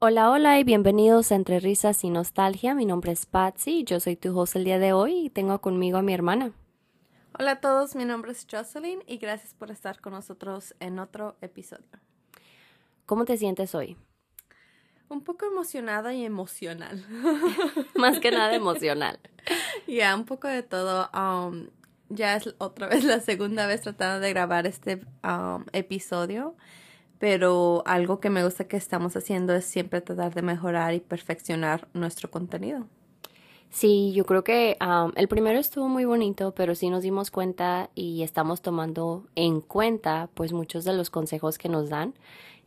Hola, hola y bienvenidos a Entre Risas y Nostalgia. Mi nombre es Patsy, yo soy tu host el día de hoy y tengo conmigo a mi hermana. Hola a todos, mi nombre es Jocelyn y gracias por estar con nosotros en otro episodio. ¿Cómo te sientes hoy? Un poco emocionada y emocional. Más que nada emocional. Ya, un poco de todo. Um, ya es otra vez la segunda vez tratando de grabar este um, episodio pero algo que me gusta que estamos haciendo es siempre tratar de mejorar y perfeccionar nuestro contenido. Sí, yo creo que el primero estuvo muy bonito, pero sí nos dimos cuenta y estamos tomando en cuenta pues muchos de los consejos que nos dan.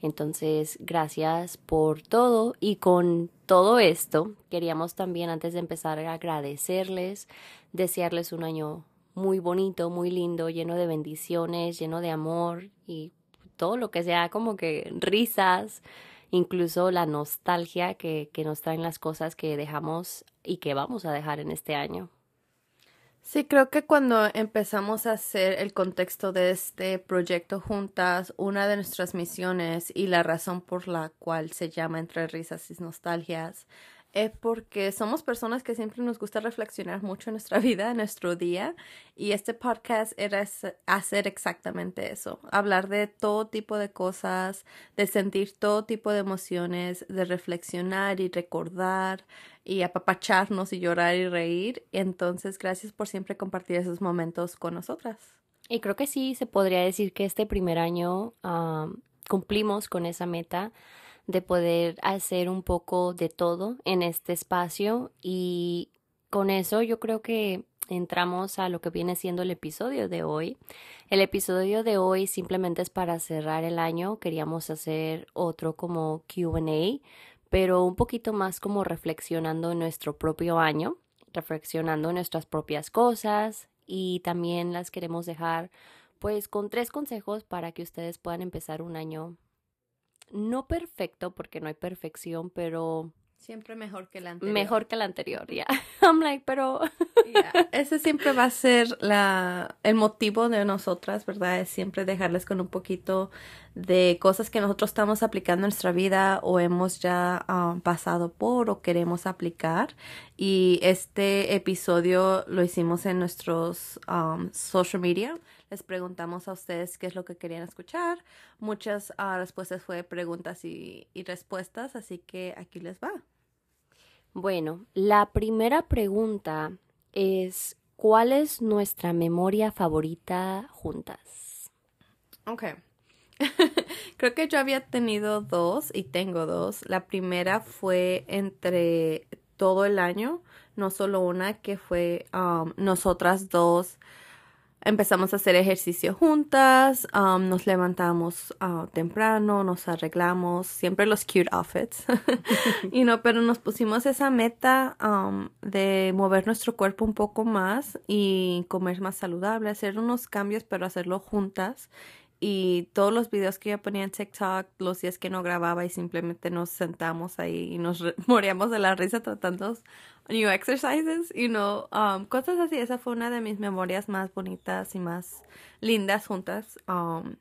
Entonces, gracias por todo y con todo esto queríamos también antes de empezar agradecerles, desearles un año muy bonito, muy lindo, lleno de bendiciones, lleno de amor y todo lo que sea como que risas, incluso la nostalgia que, que nos traen las cosas que dejamos y que vamos a dejar en este año. Sí, creo que cuando empezamos a hacer el contexto de este proyecto juntas, una de nuestras misiones y la razón por la cual se llama Entre Risas y Nostalgias es porque somos personas que siempre nos gusta reflexionar mucho en nuestra vida, en nuestro día, y este podcast era hacer exactamente eso, hablar de todo tipo de cosas, de sentir todo tipo de emociones, de reflexionar y recordar y apapacharnos y llorar y reír. Entonces, gracias por siempre compartir esos momentos con nosotras. Y creo que sí, se podría decir que este primer año cumplimos con esa meta de poder hacer un poco de todo en este espacio y con eso yo creo que entramos a lo que viene siendo el episodio de hoy. El episodio de hoy simplemente es para cerrar el año. Queríamos hacer otro como QA, pero un poquito más como reflexionando en nuestro propio año, reflexionando nuestras propias cosas y también las queremos dejar pues con tres consejos para que ustedes puedan empezar un año no perfecto porque no hay perfección, pero siempre mejor que la anterior. Mejor que la anterior, ya. I'm like, pero ese siempre va a ser la el motivo de nosotras, ¿verdad? Es siempre dejarles con un poquito de cosas que nosotros estamos aplicando en nuestra vida o hemos ya um, pasado por o queremos aplicar. Y este episodio lo hicimos en nuestros um, social media les preguntamos a ustedes qué es lo que querían escuchar. Muchas ah, respuestas fue preguntas y, y respuestas, así que aquí les va. Bueno, la primera pregunta es, ¿cuál es nuestra memoria favorita juntas? Ok. Creo que yo había tenido dos y tengo dos. La primera fue entre todo el año, no solo una, que fue um, nosotras dos empezamos a hacer ejercicio juntas, um, nos levantamos uh, temprano, nos arreglamos, siempre los cute outfits, y no, pero nos pusimos esa meta um, de mover nuestro cuerpo un poco más y comer más saludable, hacer unos cambios, pero hacerlo juntas y todos los videos que yo ponía en TikTok, los días que no grababa y simplemente nos sentamos ahí y nos moríamos de la risa tratando new exercises, you know, um, cosas así. Esa fue una de mis memorias más bonitas y más lindas juntas. Um,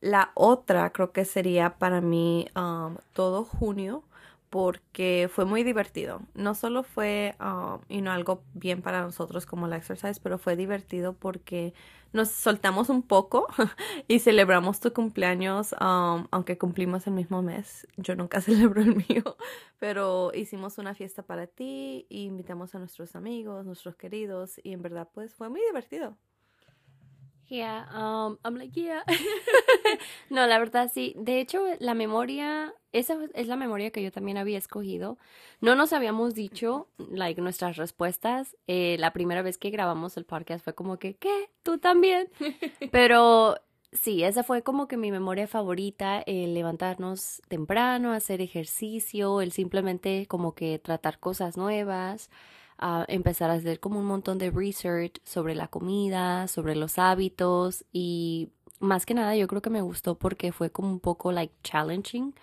la otra creo que sería para mí um, todo junio porque fue muy divertido. No solo fue um, you algo bien para nosotros como la exercise, pero fue divertido porque nos soltamos un poco y celebramos tu cumpleaños, um, aunque cumplimos el mismo mes. Yo nunca celebro el mío, pero hicimos una fiesta para ti invitamos a nuestros amigos, nuestros queridos y en verdad pues fue muy divertido. Yeah, um, I'm like, yeah. no, la verdad sí. De hecho, la memoria, esa es la memoria que yo también había escogido. No nos habíamos dicho, like, nuestras respuestas. Eh, la primera vez que grabamos el podcast fue como que, ¿qué? ¿Tú también? Pero sí, esa fue como que mi memoria favorita, el levantarnos temprano, hacer ejercicio, el simplemente como que tratar cosas nuevas a empezar a hacer como un montón de research sobre la comida, sobre los hábitos y más que nada yo creo que me gustó porque fue como un poco like challenging.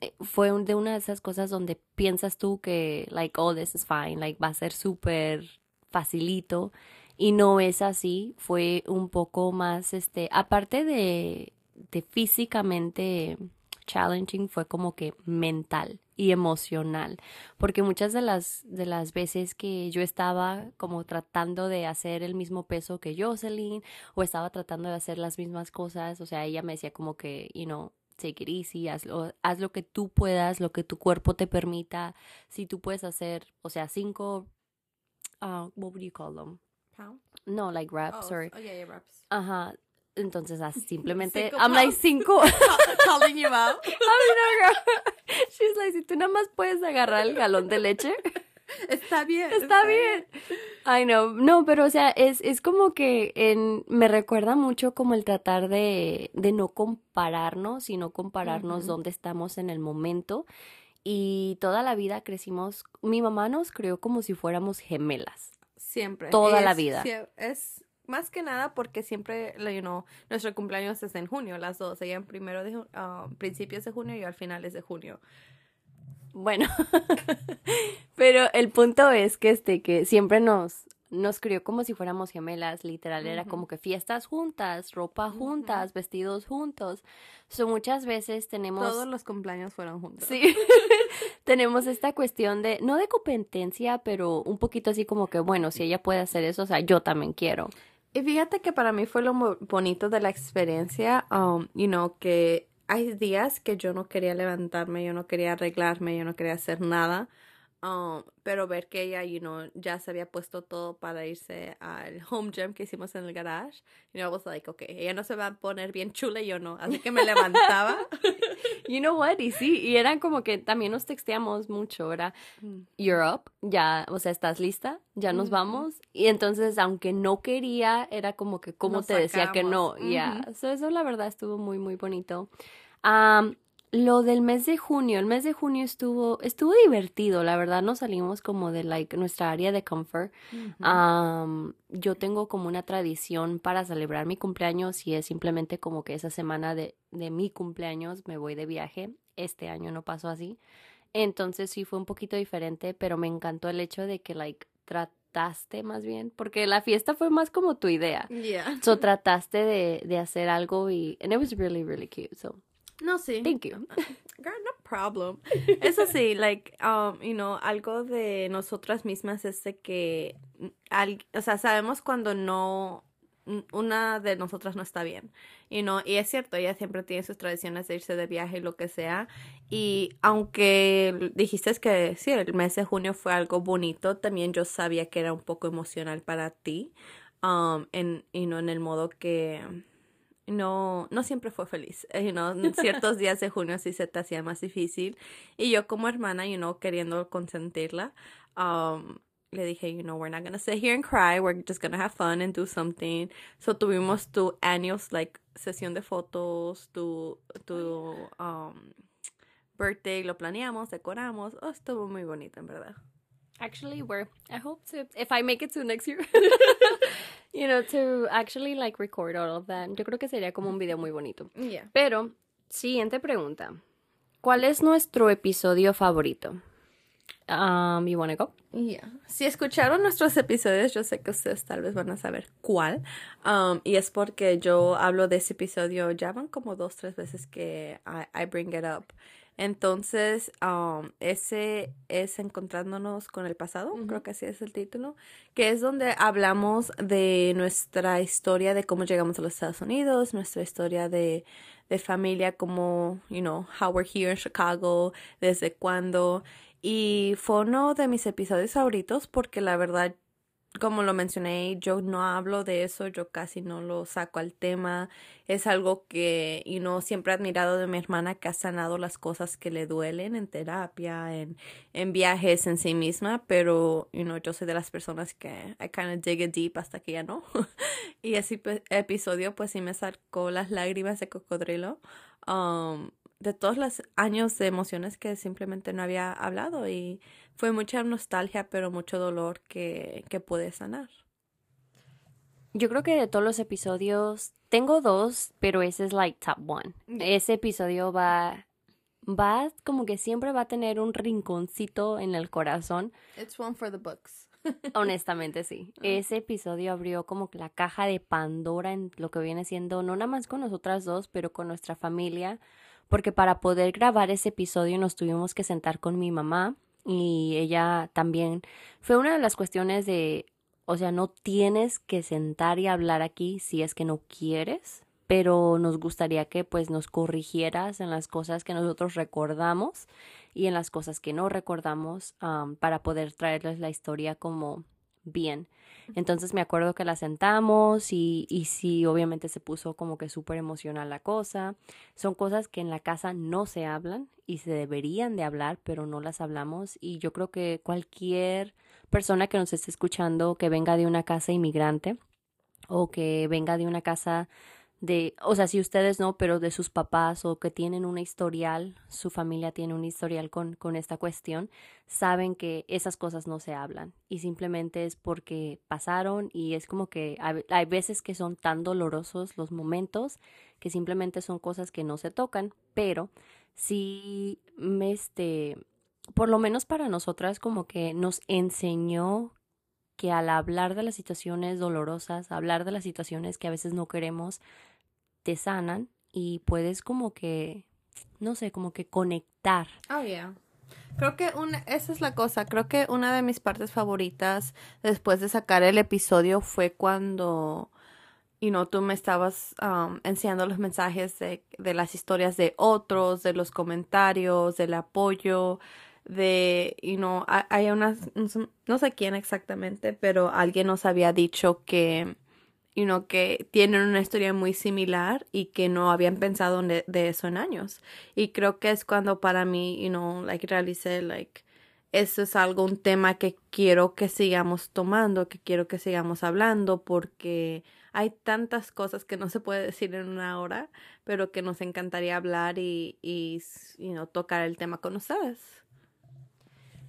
Eh, fue de una de esas cosas donde piensas tú que like oh this is fine, like va a ser súper facilito. Y no es así, fue un poco más, este, aparte de, de físicamente challenging, fue como que mental y emocional, porque muchas de las, de las veces que yo estaba como tratando de hacer el mismo peso que Jocelyn, o estaba tratando de hacer las mismas cosas, o sea, ella me decía como que, you know, take it easy, haz lo, haz lo que tú puedas, lo que tu cuerpo te permita, si tú puedes hacer, o sea, cinco, uh, what would you call them? Pound? No, like reps Oh, or, oh, yeah, yeah, reps. ajá, entonces simplemente, Cinco I'm like cinco, Calling you out. I mean, girl. She's like, si tú nada más puedes agarrar el galón de leche, Está bien. está bien. I know. No, pero o sea, es, es como que en, me recuerda mucho como el tratar de, de no compararnos, sino compararnos dónde estamos en el momento. Y toda la vida crecimos, mi mamá nos crió como si fuéramos gemelas. Siempre. Toda la vida. Es más que nada porque siempre, you know, nuestro cumpleaños es en junio, las dos. Ella en primero de ah, principios de junio y yo al finales de junio. Bueno, pero el punto es que este que siempre nos nos crió como si fuéramos gemelas, literal era como que fiestas juntas, ropa juntas, vestidos juntos. So muchas veces tenemos Todos los cumpleaños fueron juntos. Sí, tenemos esta cuestión de, no de competencia, pero un poquito así como que, bueno, si ella puede hacer eso, o sea, yo también quiero. Y fíjate que para mí fue lo bonito de la experiencia, um, you know, que hay días que yo no quería levantarme, yo no quería arreglarme, yo no quería hacer nada, um, pero ver que ella, you know, ya se había puesto todo para irse al home gym que hicimos en el garage, you know, I was like, okay, ella no se va a poner bien chula y yo no, así que me levantaba. You know what? Y sí, y eran como que también nos texteamos mucho, era, you're up, ya, o sea, ¿estás lista? Ya nos Ujú. vamos. Y entonces, aunque no quería, era como que, como te decía que no? sacamos. Ya, Ujú. So, eso la verdad estuvo muy, muy bonito. Am, lo del mes de junio, el mes de junio estuvo, estuvo divertido, la verdad nos salimos como de like nuestra área de comfort. Am, yo tengo como una tradición para celebrar mi cumpleaños y es simplemente como que esa semana de, de mi cumpleaños me voy de viaje. Este año no pasó así. Entonces sí fue un poquito diferente, pero me encantó el hecho de que like trataste más bien, porque la fiesta fue más como tu idea. Yeah. So trataste de, de hacer algo y and it was really really cute. So No, sí. thank you. Girl, no problem. Eso sí, like, um, you know, algo de nosotras mismas es de que, al- o sea, sabemos cuando no, una de nosotras no está bien, you know, y es cierto, ella siempre tiene sus tradiciones de irse de viaje y lo que sea, y aunque dijiste que sí, el mes de junio fue algo bonito, también yo sabía que era un poco emocional para ti, um, en, you know, en el modo que no, no siempre fue feliz. You know, ciertos días de junio sí se te hacía más difícil. Y yo como hermana, you know, queriendo consentirla, um, le dije, you know, we're not gonna sit here and cry, we're just gonna have fun and do something. So tuvimos tu annuals, like, sesión de fotos, tu, tu, um, birthday, lo planeamos, decoramos. Oh, estuvo muy bonito, en verdad. Actually, we're I hope to if I make it to next year. you know, to actually like record all of that. Yo creo que sería como un video muy bonito. Yeah. Pero, siguiente pregunta. ¿Cuál es nuestro episodio favorito? Um, you wanna go? Yeah. Si escucharon nuestros episodios, yo sé que ustedes tal vez van a saber cuál. Um, y es porque yo hablo de ese episodio, ya van como dos, tres veces que I, I bring it up. Entonces, um, ese es Encontrándonos con el pasado, creo que así es el título, que es donde hablamos de nuestra historia de cómo llegamos a los Estados Unidos, nuestra historia de, de familia, como, you know, how we're here in Chicago, desde cuándo. Y fue uno de mis episodios favoritos porque la verdad, como lo mencioné, yo no hablo de eso, yo casi no lo saco al tema. Es algo que, y no siempre he admirado de mi hermana que ha sanado las cosas que le duelen en terapia, en, viajes en sí misma, pero, you know, yo soy de las personas que I kind of dig it deep hasta que ya no. y ese epi- episodio pues sí me sacó las lágrimas de cocodrilo. Um, de todos los años de emociones que simplemente no había hablado y fue mucha nostalgia, pero mucho dolor que, que pude sanar. Yo creo que de todos los episodios, tengo dos, pero ese es like top one. Ese episodio va, va como que siempre va a tener un rinconcito en el corazón. It's one for the books. Honestamente, sí. Ese episodio abrió como que la caja de Pandora en lo que viene siendo, no nada más con nosotras dos, pero con nuestra familia, porque para poder grabar ese episodio nos tuvimos que sentar con mi mamá y ella también. Fue una de las cuestiones de, o sea, no tienes que sentar y hablar aquí si es que no quieres, pero nos gustaría que pues nos corrigieras en las cosas que nosotros recordamos y en las cosas que no recordamos para poder traerles la historia como bien. Entonces me acuerdo que la sentamos y, y sí, obviamente se puso como que súper emocional la cosa. Son cosas que en la casa no se hablan y se deberían de hablar, pero no las hablamos. Y yo creo que cualquier persona que nos esté escuchando que venga de una casa inmigrante o que venga de una casa de, o sea, si ustedes no, pero de sus papás o que tienen un historial, su familia tiene un historial con, con esta cuestión, saben que esas cosas no se hablan y simplemente es porque pasaron y es como que hay, veces que son tan dolorosos los momentos que simplemente son cosas que no se tocan, pero sí, este, por lo menos para nosotras como que nos enseñó que al hablar de las situaciones dolorosas, hablar de las situaciones que a veces no queremos, te sanan y puedes como que, no sé, como que conectar. Oh, yeah. Creo que una, esa es la cosa. Creo que una de mis partes favoritas después de sacar el episodio fue cuando, y no tú me estabas um, enseñando los mensajes de, de las historias de otros, de los comentarios, del apoyo, de, you know, hay unas, no sé quién exactamente, pero alguien nos había dicho que, you know, que tienen una historia muy similar y que no habían pensado de, eso en años. Y creo que es cuando para mí, you know, like, realicé, like, eso es algo, un tema que quiero que sigamos tomando, que quiero que sigamos hablando, porque hay tantas cosas que no se puede decir en una hora, pero que nos encantaría hablar y, y you know, tocar el tema con ustedes.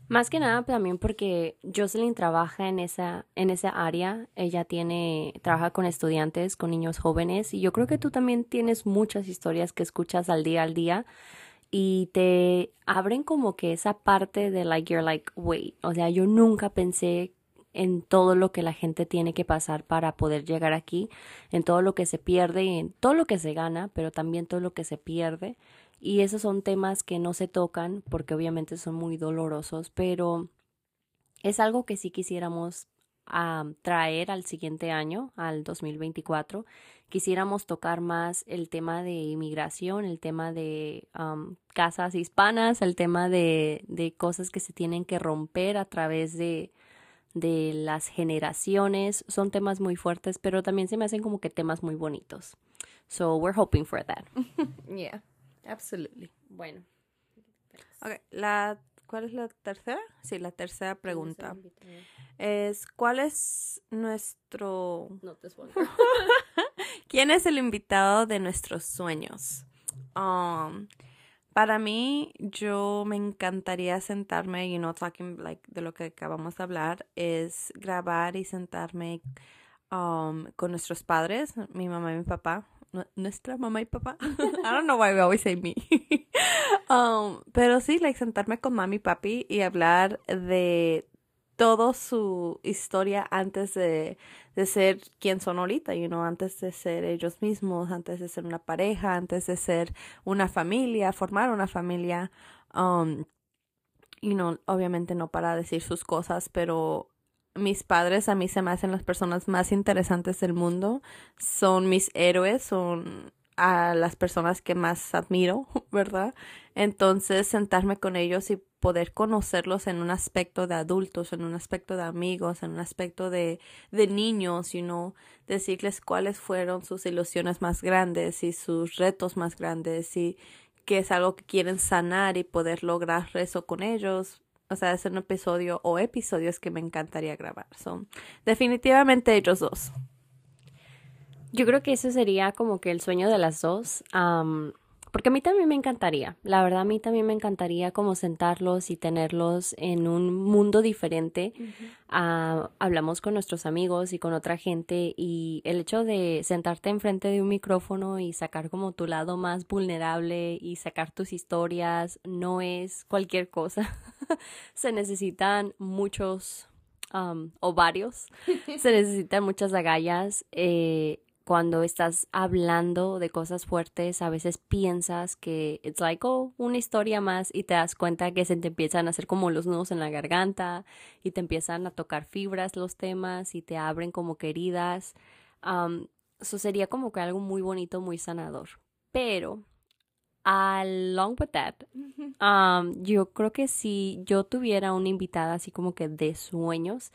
Más que nada también porque Jocelyn trabaja en esa, en esa área. Ella tiene, trabaja con estudiantes, con niños jóvenes, y yo creo que tú también tienes muchas historias que escuchas al día al día y te abren como que esa parte de like you're like wait, o sea, yo nunca pensé en todo lo que la gente tiene que pasar para poder llegar aquí, en todo lo que se pierde y en todo lo que se gana, pero también todo lo que se pierde. Y esos son temas que no se tocan porque obviamente son muy dolorosos, pero es algo que sí quisiéramos traer al siguiente año, al 2024. Quisiéramos tocar más el tema de inmigración, el tema de casas hispanas, el tema de, de, cosas que se tienen que romper a través de, de las generaciones. Son temas muy fuertes, pero también se me hacen como que temas muy bonitos. So we're hoping for that. yeah. Absolutely. Bueno. Okay, la, ¿cuál es la tercera? Sí, la tercera pregunta. Es, ¿cuál es nuestro... No ¿Quién es el invitado de nuestros sueños? Um, para mí, yo me encantaría sentarme, you know, talking like de lo que acabamos de hablar, es grabar y sentarme um, con nuestros padres, mi mamá y mi papá, nuestra mamá y papá. I don't know why we always say me. um, pero sí, like sentarme con mami y papi y hablar de toda su historia antes de, de ser quien son ahorita, you know, antes de ser ellos mismos, antes de ser una pareja, antes de ser una familia, formar una familia. Um, you know, obviamente no para decir sus cosas, pero mis padres a mí se me hacen las personas más interesantes del mundo. Son mis héroes, son a las personas que más admiro, ¿verdad? Entonces, sentarme con ellos y poder conocerlos en un aspecto de adultos, en un aspecto de amigos, en un aspecto de, de niños, you know, decirles cuáles fueron sus ilusiones más grandes y sus retos más grandes y qué es algo que quieren sanar y poder lograr eso con ellos, o sea, es un episodio o episodios que me encantaría grabar. Son definitivamente ellos dos. Yo creo que eso sería como que el sueño de las dos. Porque a mí también me encantaría, la verdad a mí también me encantaría como sentarlos y tenerlos en un mundo diferente. Ah, hablamos con nuestros amigos y con otra gente y el hecho de sentarte enfrente de un micrófono y sacar como tu lado más vulnerable y sacar tus historias no es cualquier cosa. Se necesitan muchos um, ovarios, se necesitan muchas agallas. Eh, cuando estás hablando de cosas fuertes, a veces piensas que it's like, oh, una historia más y te das cuenta que se te empiezan a hacer como los nudos en la garganta y te empiezan a tocar fibras los temas y te abren como queridas. eso sería como que algo muy bonito, muy sanador. Pero, along with that, yo creo que si yo tuviera una invitada así como que de sueños,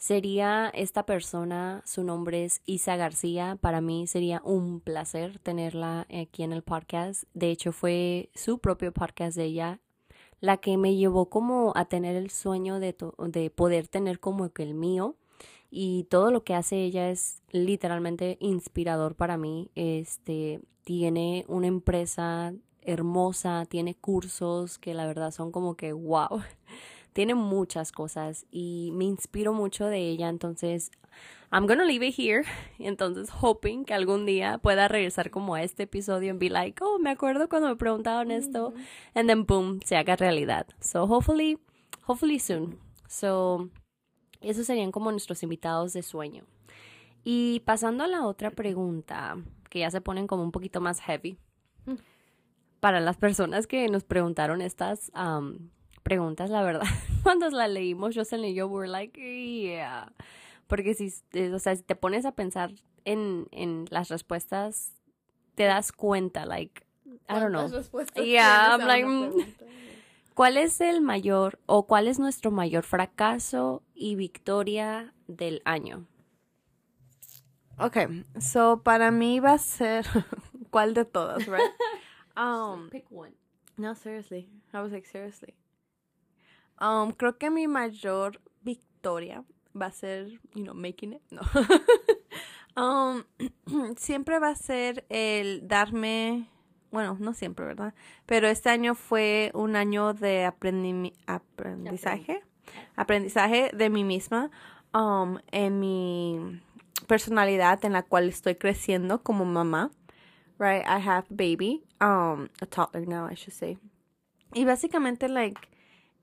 sería esta persona, su nombre es Isa García, para mí sería un placer tenerla aquí en el podcast, de hecho fue su propio podcast de ella la que me llevó como a tener el sueño de, de poder tener como que el mío. Y todo lo que hace ella es literalmente inspirador para mí. Este tiene una empresa hermosa, tiene cursos que la verdad son como que wow tiene muchas cosas y me inspiro mucho de ella, entonces I'm gonna leave it here. Entonces, hoping que algún día pueda regresar como a este episodio and be like, oh, me acuerdo cuando me preguntaban esto, and then boom, se haga realidad. So, hopefully, hopefully soon. So, esos serían como nuestros invitados de sueño. Y pasando a la otra pregunta, que ya se ponen como un poquito más heavy. Mm. Para las personas que nos preguntaron estas um, preguntas, la verdad, cuando la leímos, Jocelyn y yo were like, yeah. Porque si, eh, o sea, si te pones a pensar en, en las respuestas, te das cuenta, like, I don't know. Yeah, I'm like, mm, ¿cuál es el mayor o cuál es nuestro mayor fracaso y victoria del año? Okay, so para mí va a ser ¿cuál de todas, right? Um, Pick one. No, seriously. I was like, seriously. Um, creo que mi mayor victoria va a ser, you know, making it. No. um, siempre va a ser el darme, bueno, no siempre, ¿verdad? Pero este año fue un año de aprendizaje, aprendizaje de mí misma, um, en mi personalidad en la cual estoy creciendo como mamá. Right, I have baby, um, a toddler now, I should say. Y básicamente, like,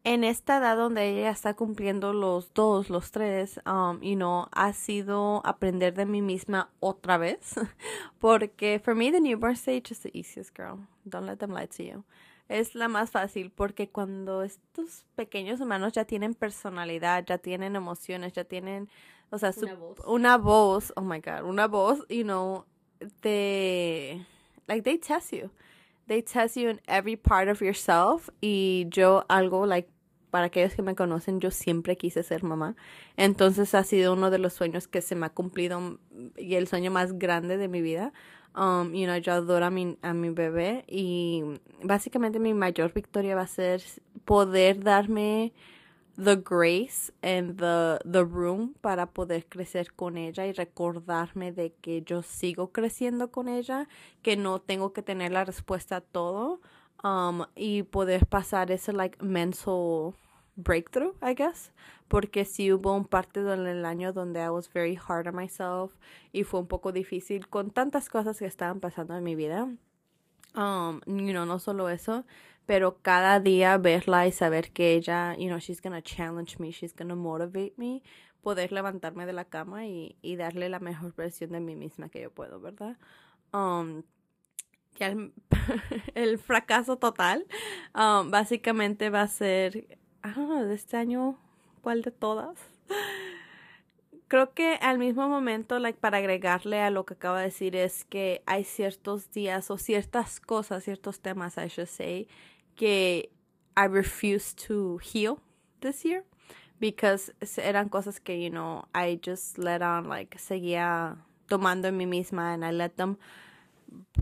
en esta edad donde ella está cumpliendo los dos, los tres, um, you know, ha sido aprender de mí misma otra vez. porque for me the newborn stage is the easiest girl. Don't let them lie to you. Es la más fácil porque cuando estos pequeños humanos ya tienen personalidad, ya tienen emociones, ya tienen, o sea, una, voz. una voz, oh my god, una voz, you know, they, like they test you they test you in every part of yourself y yo algo like para aquellos que me conocen, yo siempre quise ser mamá. Entonces ha sido uno de los sueños que se me ha cumplido y el sueño más grande de mi vida. Um, you know, yo adoro a mi, a mi bebé y básicamente mi mayor victoria va a ser poder darme the grace and the, the room para poder crecer con ella y recordarme de que yo sigo creciendo con ella, que no tengo que tener la respuesta a todo. Um, y poder pasar ese like mental breakthrough, I guess, porque sí hubo un parte del año donde I was very hard on myself y fue un poco difícil con tantas cosas que estaban pasando en mi vida. Um, you know, no solo eso, pero cada día verla y saber que ella, you know, she's gonna challenge me, she's gonna motivate me, poder levantarme de la cama y, y darle la mejor versión de mí misma que yo puedo, ¿verdad? Um, ya el, fracaso total, um, básicamente va a ser ah, de este año, ¿cuál de todas? Creo que al mismo momento, para agregarle a lo que acaba de decir, es que hay ciertos días o ciertas cosas, ciertos temas, I should say, que I refuse to heal this year because eran cosas que, you know, I just let on, like, seguía tomando en mí misma and I let them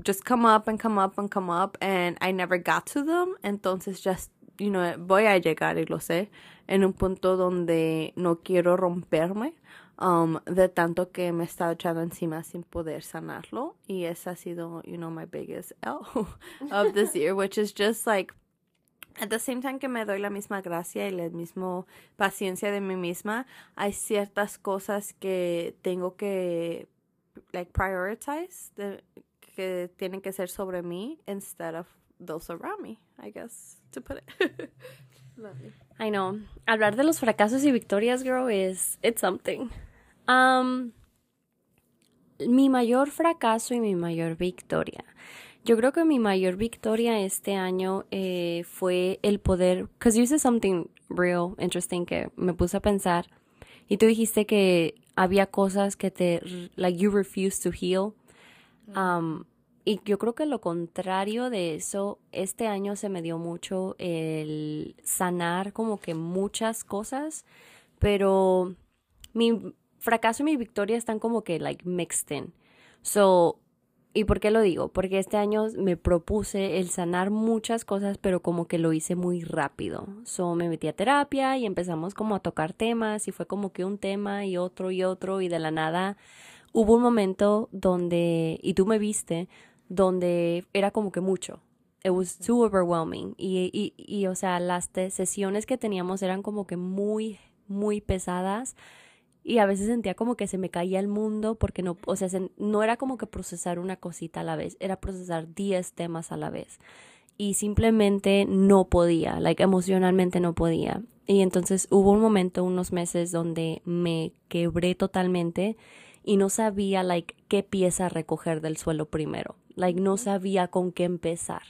just come up and come up and come up and I never got to them. Entonces just you know, voy a llegar y lo sé en un punto donde no quiero romperme um, de tanto que me está echando encima sin poder sanarlo y esa ha sido you know my biggest L of this year which is just like at the same time que me doy la misma gracia y la misma paciencia de mí misma hay ciertas cosas que tengo que like prioritize que tienen que ser sobre mí instead of those around me, I guess, to put it. I know. Hablar de los fracasos y victorias, girl, is it's something. Um, mi mayor fracaso y mi mayor victoria. Yo creo que mi mayor victoria este año eh, fue el poder, because you said something real interesting que me puse a pensar y tú dijiste que había cosas que te, like you refuse to heal. Um, y yo creo que lo contrario de eso, este año se me dio mucho el sanar como que muchas cosas, pero mi fracaso y mi victoria están como que like mixed in. So, ¿y por qué lo digo? Porque este año me propuse el sanar muchas cosas, pero como que lo hice muy rápido. So, me metí a terapia y empezamos como a tocar temas y fue como que un tema y otro y otro y de la nada hubo un momento donde, y tú me viste, donde era como que mucho. It was too overwhelming. Y, y, y o sea, las sesiones que teníamos eran como que muy, muy pesadas. Y a veces sentía como que se me caía el mundo porque no, o sea, no era como que procesar una cosita a la vez, era procesar 10 temas a la vez. Y simplemente no podía, like emocionalmente no podía. Y entonces hubo un momento, unos meses donde me quebré totalmente y no sabía like qué pieza recoger del suelo primero. Like no sabía con qué empezar.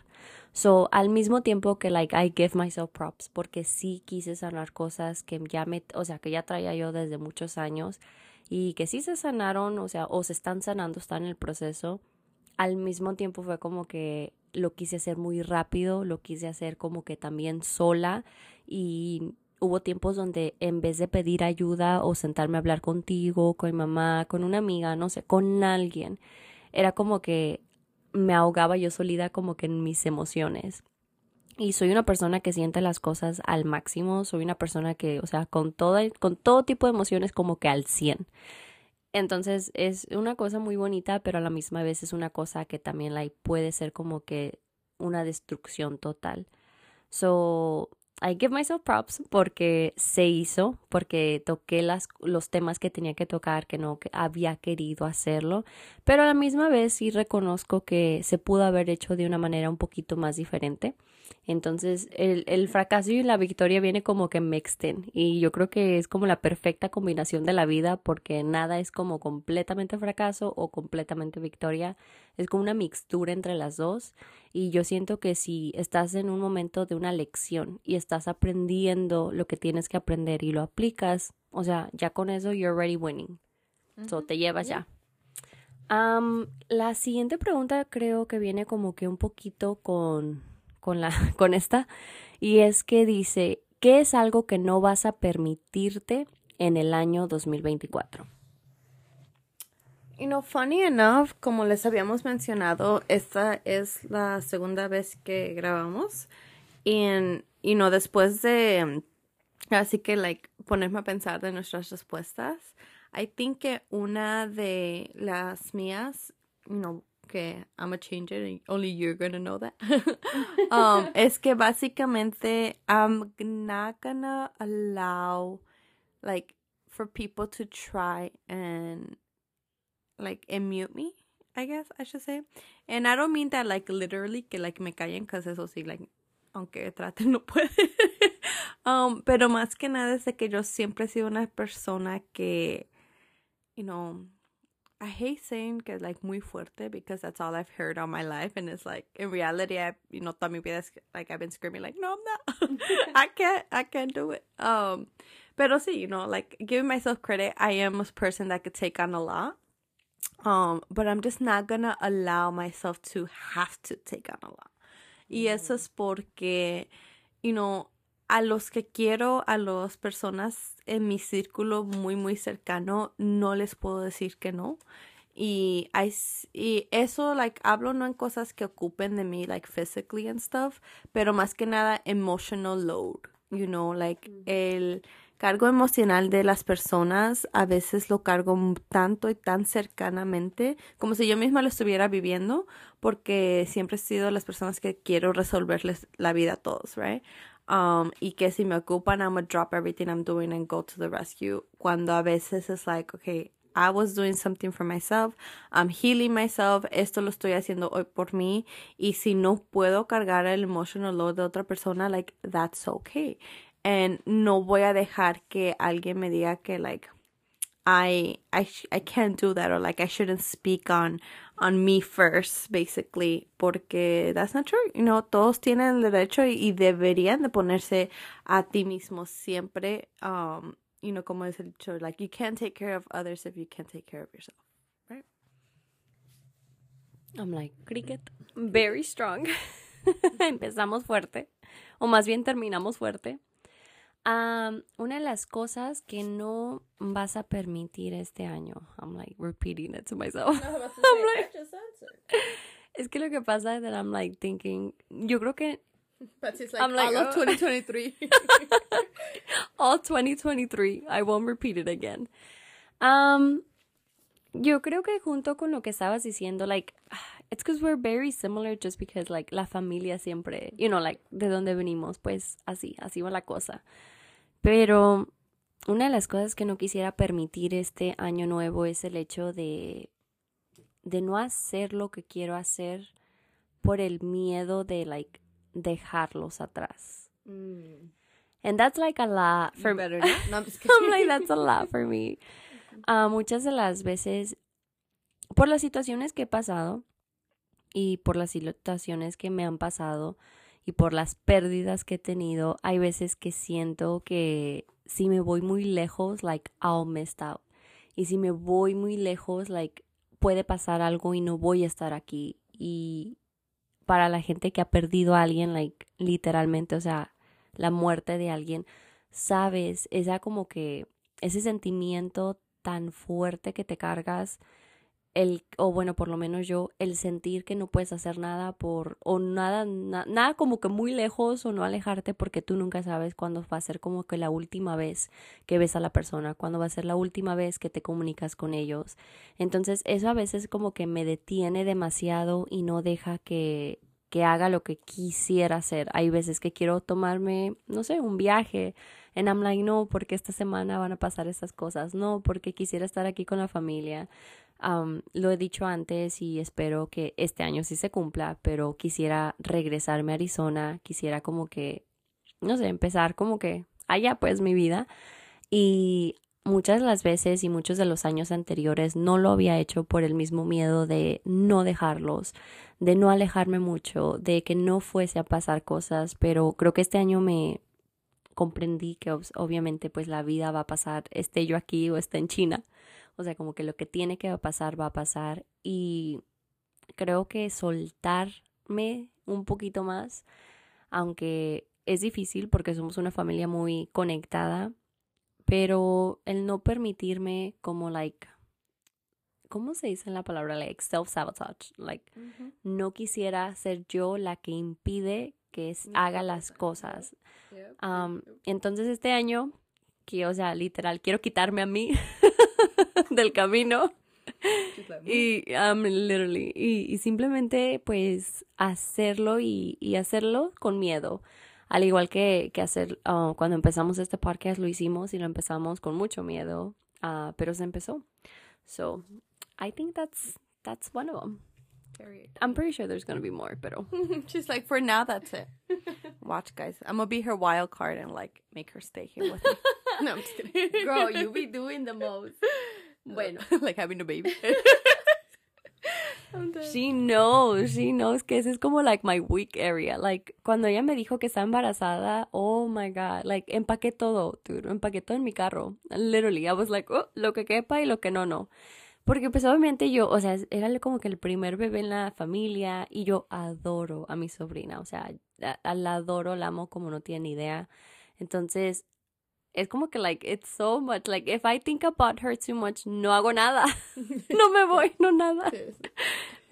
So, al mismo tiempo que like I give myself props porque sí quise sanar cosas que ya me, o sea, que ya traía yo desde muchos años y que sí se sanaron, o sea, o se están sanando, están en el proceso. Al mismo tiempo fue como que lo quise hacer muy rápido, lo quise hacer como que también sola y hubo tiempos donde en vez de pedir ayuda o sentarme a hablar contigo, con mamá, con una amiga, no sé, con alguien, era como que me ahogaba yo solida como que en mis emociones. Y soy una persona que siente las cosas al máximo, soy una persona que, o sea, con todo, con todo tipo de emociones como que al 100. Entonces es una cosa muy bonita, pero a la misma vez es una cosa que también la puede ser como que una destrucción total. So, I give myself props porque se hizo, porque toqué las, los temas que tenía que tocar, que no había querido hacerlo, pero a la misma vez sí reconozco que se pudo haber hecho de una manera un poquito más diferente. Entonces, el, el, fracaso y la victoria viene como que mixten y yo creo que es como la perfecta combinación de la vida porque nada es como completamente fracaso o completamente victoria, es como una mixtura entre las dos y yo siento que si estás en un momento de una lección y estás aprendiendo lo que tienes que aprender y lo aplicas, o sea, ya con eso you're already winning. So te llevas ya. la siguiente pregunta creo que viene como que un poquito con con, la, con esta, y es que dice, ¿qué es algo que no vas a permitirte en el año 2024? You know, funny enough, como les habíamos mencionado, esta es la segunda vez que grabamos. Y, you know, después de, así que, like, ponerme a pensar de nuestras respuestas, I think que una de las mías, you know, que I'm a changer and only you're gonna know that. um, es que básicamente I'm not gonna allow like for people to try and like mute me, I guess I should say. And I don't mean that like literally que like me callen, cause eso sí, like aunque traten no puede. um, pero más que nada es que yo siempre he sido una persona que, you know, I hate saying que like muy fuerte because that's all I've heard all my life and it's like in reality I you know toda mi vida like I've been screaming like no I'm not. I can't I can't do it. Um pero sí you know like giving myself credit I am a person that could take on a lot. Um but I'm just not gonna allow myself to have to take on a lot. Y eso es porque you know a los que quiero, a las personas en mi círculo muy, muy cercano, no les puedo decir que no. Y, y eso, like, hablo no en cosas que ocupen de mí, like, physically and stuff, pero más que nada, emotional load, you know, like, el cargo emocional de las personas a veces lo cargo tanto y tan cercanamente como si yo misma lo estuviera viviendo porque siempre he sido las personas que quiero resolverles la vida a todos, right? Um, y que si me ocupan, I'm gonna drop everything I'm doing and go to the rescue. Cuando a veces es like, okay, I was doing something for myself, I'm healing myself, esto lo estoy haciendo hoy por mí, y si no puedo cargar el emotional load de otra persona, like, that's okay. and no voy a dejar que alguien me diga que like I I I can't do that or like I shouldn't speak on on me first basically porque that's not true. You know todos tienen el derecho y, deberían de ponerse a ti mismo siempre um you know como es el dicho like you can't take care of others if you can't take care of yourself right I'm like cricket. Very strong. Empezamos fuerte. O más bien terminamos fuerte Um, una de las cosas que no vas a permitir este año. I'm like repeating it to myself. No, I'm like, es que lo que pasa es that I'm like thinking, yo creo que But it's like, I'm like, all of oh. 2023 all 2023. I won't repeat it again. Um, yo creo que junto con lo que estabas diciendo, like, it's because we're very similar just because, like, la familia siempre, you know, like, de donde venimos, pues así, así va la cosa. Pero una de las cosas que no quisiera permitir este año nuevo es el hecho de, de no hacer lo que quiero hacer por el miedo de, like, dejarlos atrás. Mm. And that's like a lot for not. No, I'm I'm like, that's a lot for me. Ah, muchas de las veces, por las situaciones que he pasado y por las situaciones que me han pasado y por las pérdidas que he tenido, hay veces que siento que si me voy muy lejos, like, I'll miss out. Y si me voy muy lejos, like, puede pasar algo y no voy a estar aquí. Y para la gente que ha perdido a alguien, like, literalmente, o sea, la muerte de alguien, sabes, esa como que, ese sentimiento tan fuerte que te cargas, el, o bueno, por lo menos yo, el sentir que no puedes hacer nada por, o nada, na- nada como que muy lejos o no alejarte porque tú nunca sabes cuándo va a ser como que la última vez que ves a la persona, cuándo va a ser la última vez que te comunicas con ellos. Entonces eso a veces como que me detiene demasiado y no deja que, que haga lo que quisiera hacer. Hay veces que quiero tomarme, no sé, un viaje. And I'm like, no, porque esta semana van a pasar estas cosas. No, porque quisiera estar aquí con la familia. Lo he dicho antes y espero que este año sí se cumpla, pero quisiera regresarme a Arizona. Quisiera como que, no sé, empezar como que allá pues mi vida. Y muchas de las veces y muchos de los años anteriores no lo había hecho por el mismo miedo de no dejarlos, de no alejarme mucho, de que no fuese a pasar cosas, pero creo que este año me comprendí que obviamente pues la vida va a pasar, esté yo aquí o esté en China, o sea, como que lo que tiene que pasar va a pasar y creo que soltarme un poquito más, aunque es difícil porque somos una familia muy conectada, pero el no permitirme como like ¿cómo se dice en la palabra like self sabotage? Like no quisiera ser yo la que impide que es- haga las cosas. Yep. entonces este año que o sea, literal quiero quitarme a mí del camino y um, literally y, y simplemente pues hacerlo y, y hacerlo con miedo al igual que, que hacer ah, cuando empezamos este podcast lo hicimos y lo empezamos con mucho miedo ah, pero se empezó so I think that's that's one of them I'm pretty sure there's gonna be more pero She's like, for now, that's it. Watch, guys. I'm gonna be her wild card and like make her stay here with me. no, I'm just kidding. Girl, you be doing the most. Bueno. like having a baby. She knows, she knows que ese es como like my weak area. Like cuando ella me dijo que está embarazada, oh my god, like empaqué todo, dude, empaqué todo en mi carro. Literally, I was like, oh, lo que quepa y lo que no, no. Porque pues obviamente yo, o sea, era como que el primer bebé en la familia y yo adoro a mi sobrina, o sea, la adoro, la amo como no tiene idea. Entonces, es como que like it's so much like if I think about her too much, no hago nada. no me voy, no nada.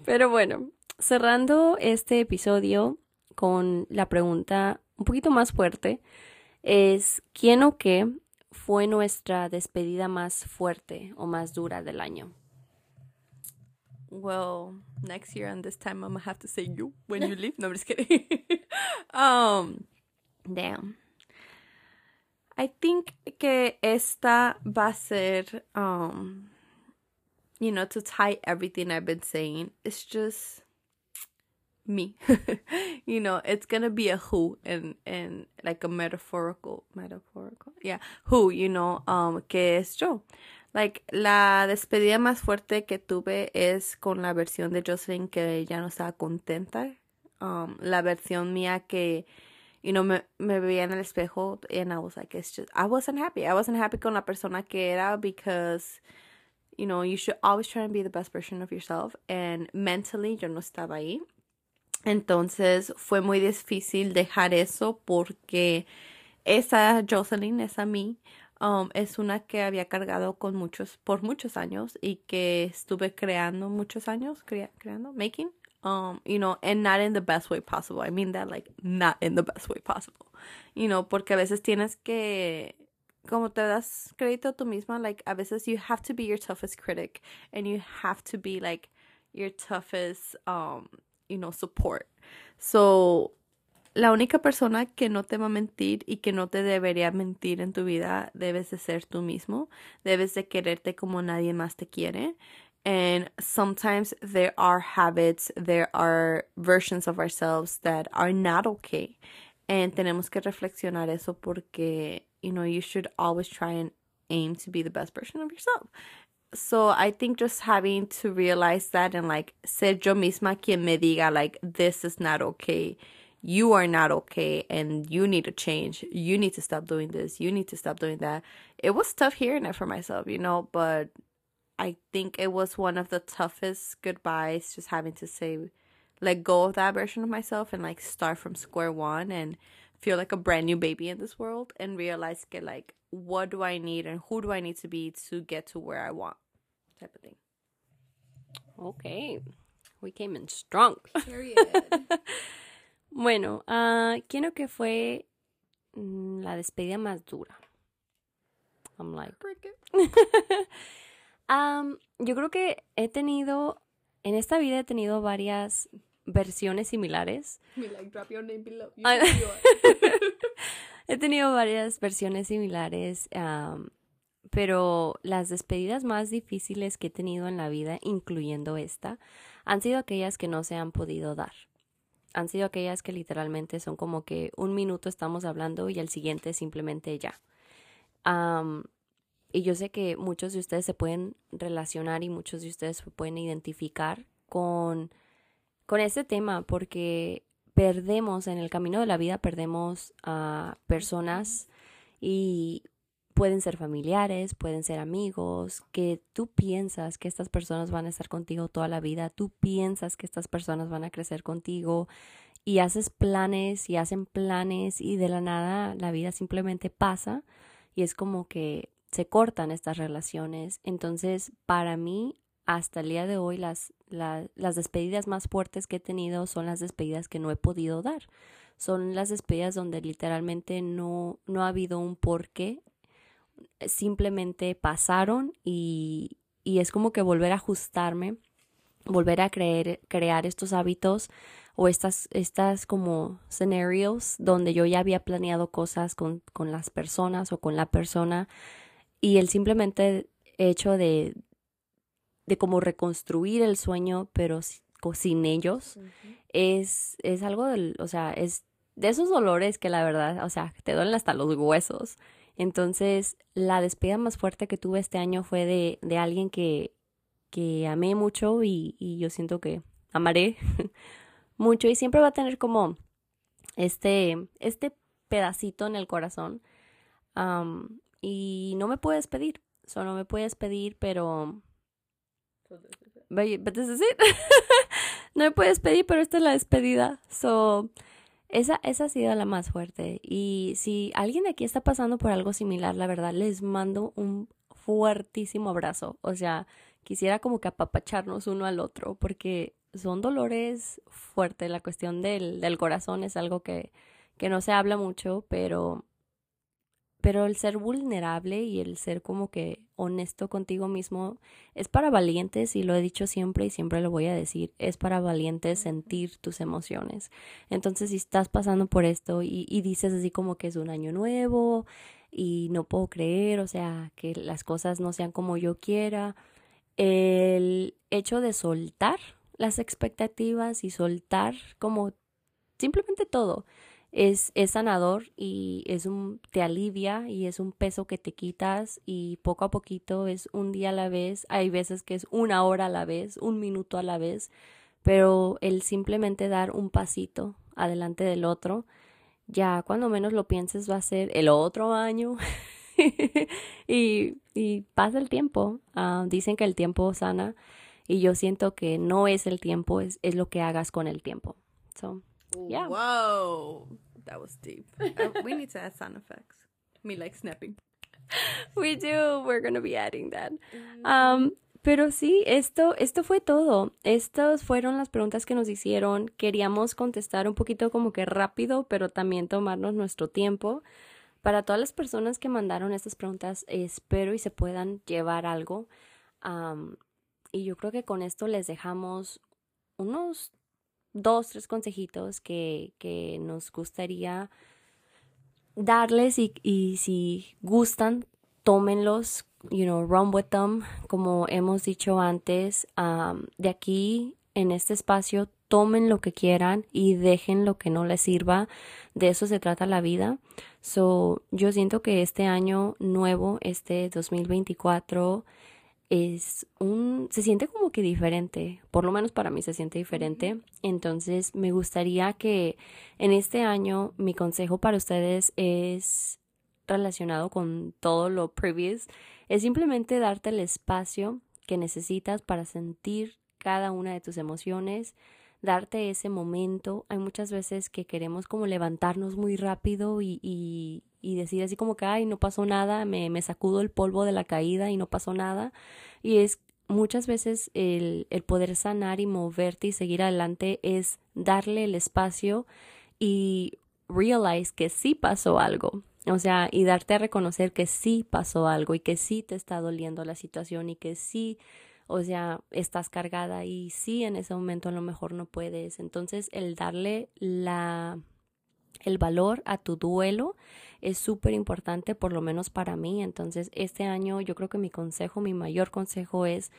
Pero bueno, cerrando este episodio con la pregunta un poquito más fuerte, es ¿quién o qué fue nuestra despedida más fuerte o más dura del año? Well, next year and this time I'm gonna have to say you when you leave. No, I'm just kidding. um, damn. I think que esta va a ser, um, you know, to tie everything I've been saying. It's just me. you know, it's gonna be a who and and like a metaphorical metaphorical. Yeah, who, you know, um que es yo. Like la despedida más fuerte que tuve es con la versión de Jocelyn que ya no estaba contenta. Um la versión mía que you know, me, me veía en el espejo and I was like, it's just, I wasn't happy. I wasn't happy con la persona que era because, you know, you should always try and be the best version of yourself. And mentally yo no estaba ahí. Entonces fue muy difícil dejar eso porque esa Jocelyn, esa mí, um, es una que había cargado con muchos, por muchos años y que estuve creando muchos años, crea, creando, making, um, you know, and not in the best way possible. I mean that like not in the best way possible, you know, porque a veces tienes que, como te das crédito tú misma, like a veces you have to be your toughest critic and you have to be like your toughest, um, you know, support. So, la única persona que no te va a mentir y que no te debería mentir en tu vida debes de ser tú mismo, debes de quererte como nadie más te quiere. And sometimes there are habits, there are versions of ourselves that are not okay. And tenemos que reflexionar eso porque, you know, you should always try and aim to be the best version of yourself. So I think just having to realize that and like ser yo misma quien me diga like this is not okay. You are not okay and you need to change. You need to stop doing this. You need to stop doing that. It was tough hearing it for myself, you know, but I think it was one of the toughest goodbyes just having to say let go of that version of myself and like start from square one and feel like a brand new baby in this world and realize get like what do I need and who do I need to be to get to where I want type of thing. Okay. We came in strong. Period. bueno, uh, quiero que fue mm, la despedida más dura. I'm like. um, yo creo que he tenido, en esta vida he tenido varias versiones similares. Me like, drop your name below. You. He tenido varias versiones similares, am, pero las despedidas más difíciles que he tenido en la vida, incluyendo esta, han sido aquellas que no se han podido dar. Han sido aquellas que literalmente son como que un minuto estamos hablando y el siguiente simplemente ya. Am, y yo sé que muchos de ustedes se pueden relacionar y muchos de ustedes se pueden identificar con, con este tema porque perdemos en el camino de la vida, perdemos a personas y pueden ser familiares, pueden ser amigos, que tú piensas que estas personas van a estar contigo toda la vida, tú piensas que estas personas van a crecer contigo y haces planes y hacen planes y de la nada la vida simplemente pasa y es como que se cortan estas relaciones. Entonces, para mí, hasta el día de hoy, las, la- las despedidas más fuertes que he tenido son las despedidas que no he podido dar. Son las despedidas donde literalmente no, no ha habido un porqué, simplemente pasaron y, y es como que volver a ajustarme, volver a creer, crear estos hábitos o estas, estas como scenarios donde yo ya había planeado cosas con, con las personas o con la persona y el simplemente hecho de, de como reconstruir el sueño pero sin ellos es, es algo del, o sea, es de esos dolores que la verdad, o sea, te duelen hasta los huesos. Entonces, la despedida más fuerte que tuve este año fue de, de alguien que, que amé mucho y, y yo siento que amaré mucho y siempre va a tener como este, este pedacito en el corazón. Y no me puedes pedir, solo no me puedes pedir, pero but this is it. no me puedes pedir, pero esta es la despedida. So, esa, esa ha sido la más fuerte. Y si alguien de aquí está pasando por algo similar, la verdad, les mando un fuertísimo abrazo. O sea, quisiera como que apapacharnos uno al otro, porque son dolores fuertes. La cuestión del, del corazón es algo que, que no se habla mucho, pero pero el ser vulnerable y el ser como que honesto contigo mismo es para valientes y lo he dicho siempre y siempre lo voy a decir, es para valientes sentir tus emociones. Entonces si estás pasando por esto y, y dices así como que es un año nuevo y no puedo creer, o sea, que las cosas no sean como yo quiera, el hecho de soltar las expectativas y soltar como simplemente todo es, es sanador y es un, te alivia y es un peso que te quitas y poco a poquito es un día a la vez. Hay veces que es una hora a la vez, un minuto a la vez, pero el simplemente dar un pasito adelante del otro, ya cuando menos lo pienses va a ser el otro año. y, y, pasa el tiempo. Ah, dicen que el tiempo sana y yo siento que no es el tiempo, es, es lo que hagas con el tiempo. So, yeah. Whoa, that was deep. Uh, we need to add sound effects. Me like snapping. We do. We're gonna be adding that. Um, pero sí, esto, esto fue todo. Estas fueron las preguntas que nos hicieron. Queríamos contestar un poquito como que rápido, pero también tomarnos nuestro tiempo. Para todas las personas que mandaron estas preguntas, espero y se puedan llevar algo. Um, y yo creo que con esto les dejamos unos dos, tres consejitos que, que nos gustaría darles y, y, si gustan, tómenlos, you know, run with them, como hemos dicho antes, um, de aquí en este espacio, tomen lo que quieran y dejen lo que no les sirva. De eso se trata la vida. So, yo siento que este año nuevo, este 2024, es un, se siente como que diferente, por lo menos para mí se siente diferente. Entonces me gustaría que en este año mi consejo para ustedes es relacionado con todo lo previous, es simplemente darte el espacio que necesitas para sentir cada una de tus emociones, darte ese momento. Hay muchas veces que queremos como levantarnos muy rápido y, y, y decir así como que, ay, no pasó nada, me, me sacudo el polvo de la caída y no pasó nada. Y es muchas veces el, el poder sanar y moverte y seguir adelante es darle el espacio y realize que sí pasó algo. O sea, y darte a reconocer que sí pasó algo y que sí te está doliendo la situación y que sí, o sea, estás cargada y sí en ese momento a lo mejor no puedes. Entonces, el darle la el valor a tu duelo es súper importante, por lo menos para mí. Entonces, este año yo creo que mi consejo, mi mayor consejo es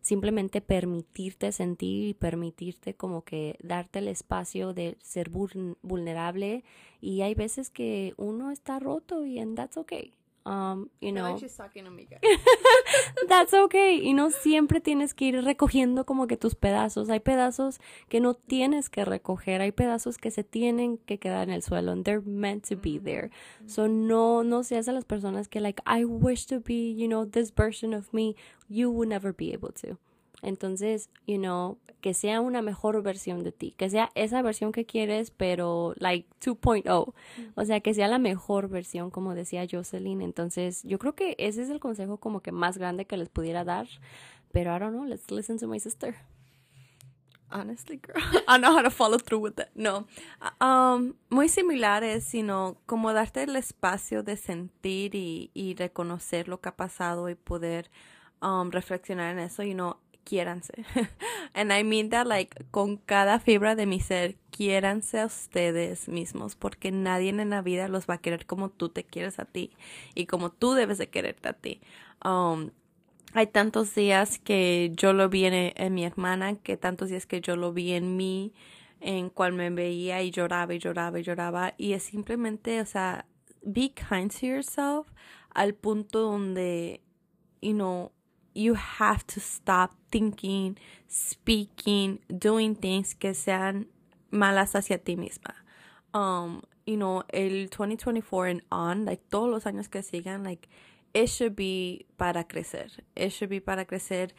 simplemente permitirte sentir y permitirte como que darte el espacio de ser vulnerable y hay veces que uno está roto y and that's okay. Um, you know. That's okay. Y no siempre tienes que ir recogiendo como que tus pedazos. Hay pedazos que no tienes que recoger. Hay pedazos que se tienen que quedar en el suelo. And they're meant to be there. So no, no seas a las personas que like, I wish to be, you know, this version of me. You would never be able to. Entonces, you know, que sea una mejor versión de ti, que sea esa versión que quieres, pero like 2.0, o sea, que sea la mejor versión, como decía Jocelyn. Entonces, yo creo que ese es el consejo como que más grande que les pudiera dar, pero I don't know, let's listen to my sister. Honestly, girl, I know how to follow through with it. No, um, muy similares, sino como darte el espacio de sentir y, y reconocer lo que ha pasado y poder um, reflexionar en eso, you know, quiéranse. And I mean that like con cada fibra de mi ser, quiéranse a ustedes mismos porque nadie en la vida los va a querer como tú te quieres a ti y como tú debes de quererte a ti. Um, hay tantos días que yo lo vi en, mi hermana, que tantos días que yo lo vi en mí, en cual me veía y lloraba y lloraba y lloraba. Y es simplemente, o sea, be kind to yourself al punto donde, you know, you have to stop thinking, speaking, doing things que sean malas hacia ti misma. Um, you know, el 2024 and on, like todos los años que sigan, like it should be para crecer. It should be para crecer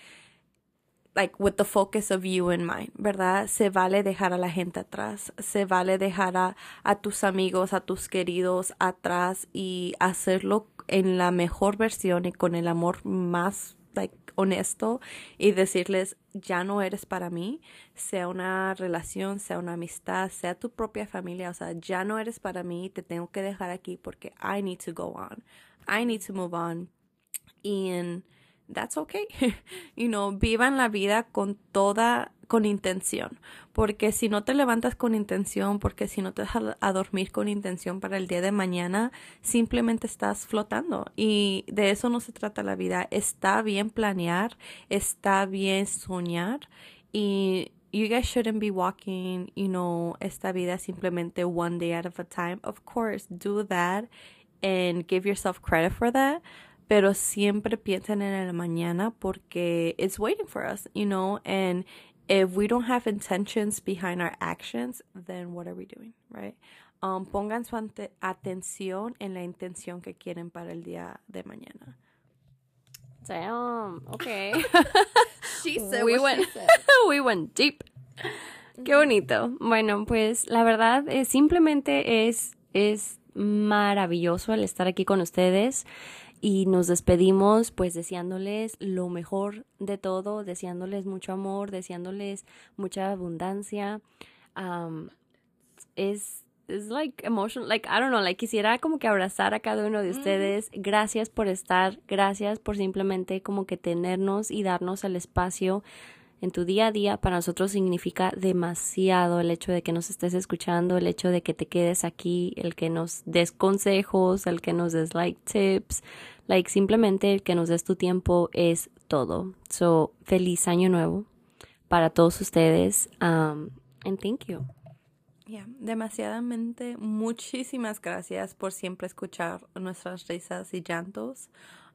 like with the focus of you in mind, ¿verdad? Se vale dejar a la gente atrás, se vale dejar a, a tus amigos, a tus queridos atrás y hacerlo en la mejor versión y con el amor más like, honesto y decirles, ya no eres para mí, sea una relación, sea una amistad, sea tu propia familia, o sea, ya no eres para mí, te tengo que dejar aquí porque I need to go on, I need to move on. And that's okay. you know, vivan la vida con toda con intención, porque si no te levantas con intención, porque si no te dejas a dormir con intención para el día de mañana, simplemente estás flotando y de eso no se trata la vida. Está bien planear, está bien soñar y you guys shouldn't be walking, you know, esta vida simplemente one day at a time. Of course, do that and give yourself credit for that. Pero siempre piensen en el mañana porque it's waiting for us, you know, and if we don't have intentions behind our actions, then what are we doing, right? Um, pongan su atención en la intención que quieren para el día de mañana. Damn, okay. she said we went, she said. we went deep. Qué bonito. Bueno, pues la verdad es simplemente es es maravilloso el estar aquí con ustedes y nos despedimos pues deseándoles lo mejor de todo, deseándoles mucho amor, deseándoles mucha abundancia. Um, es es like emotional, like I don't know, like quisiera como que abrazar a cada uno de ustedes. Gracias por estar, gracias por simplemente como que tenernos y darnos el espacio en tu día a día. Para nosotros significa demasiado el hecho de que nos estés escuchando, el hecho de que te quedes aquí, el que nos des consejos, el que nos des like tips, like simplemente el que nos des tu tiempo es todo. So, feliz año nuevo para todos ustedes. Um, and thank you. Yeah, demasiadamente muchísimas gracias por siempre escuchar nuestras risas y llantos,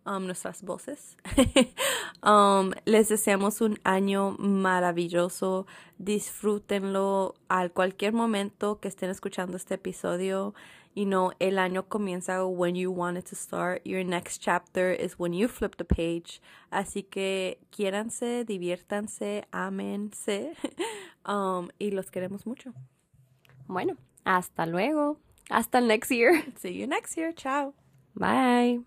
um, nuestras voces. um, les deseamos un año maravilloso. Disfrútenlo al cualquier momento que estén escuchando este episodio. You know, el año comienza when you want it to start. Your next chapter is when you flip the page. Así que quiéranse, diviértanse, ámense. um, y los queremos mucho. Bueno, hasta luego. Hasta next year. See you next year. Ciao. Bye.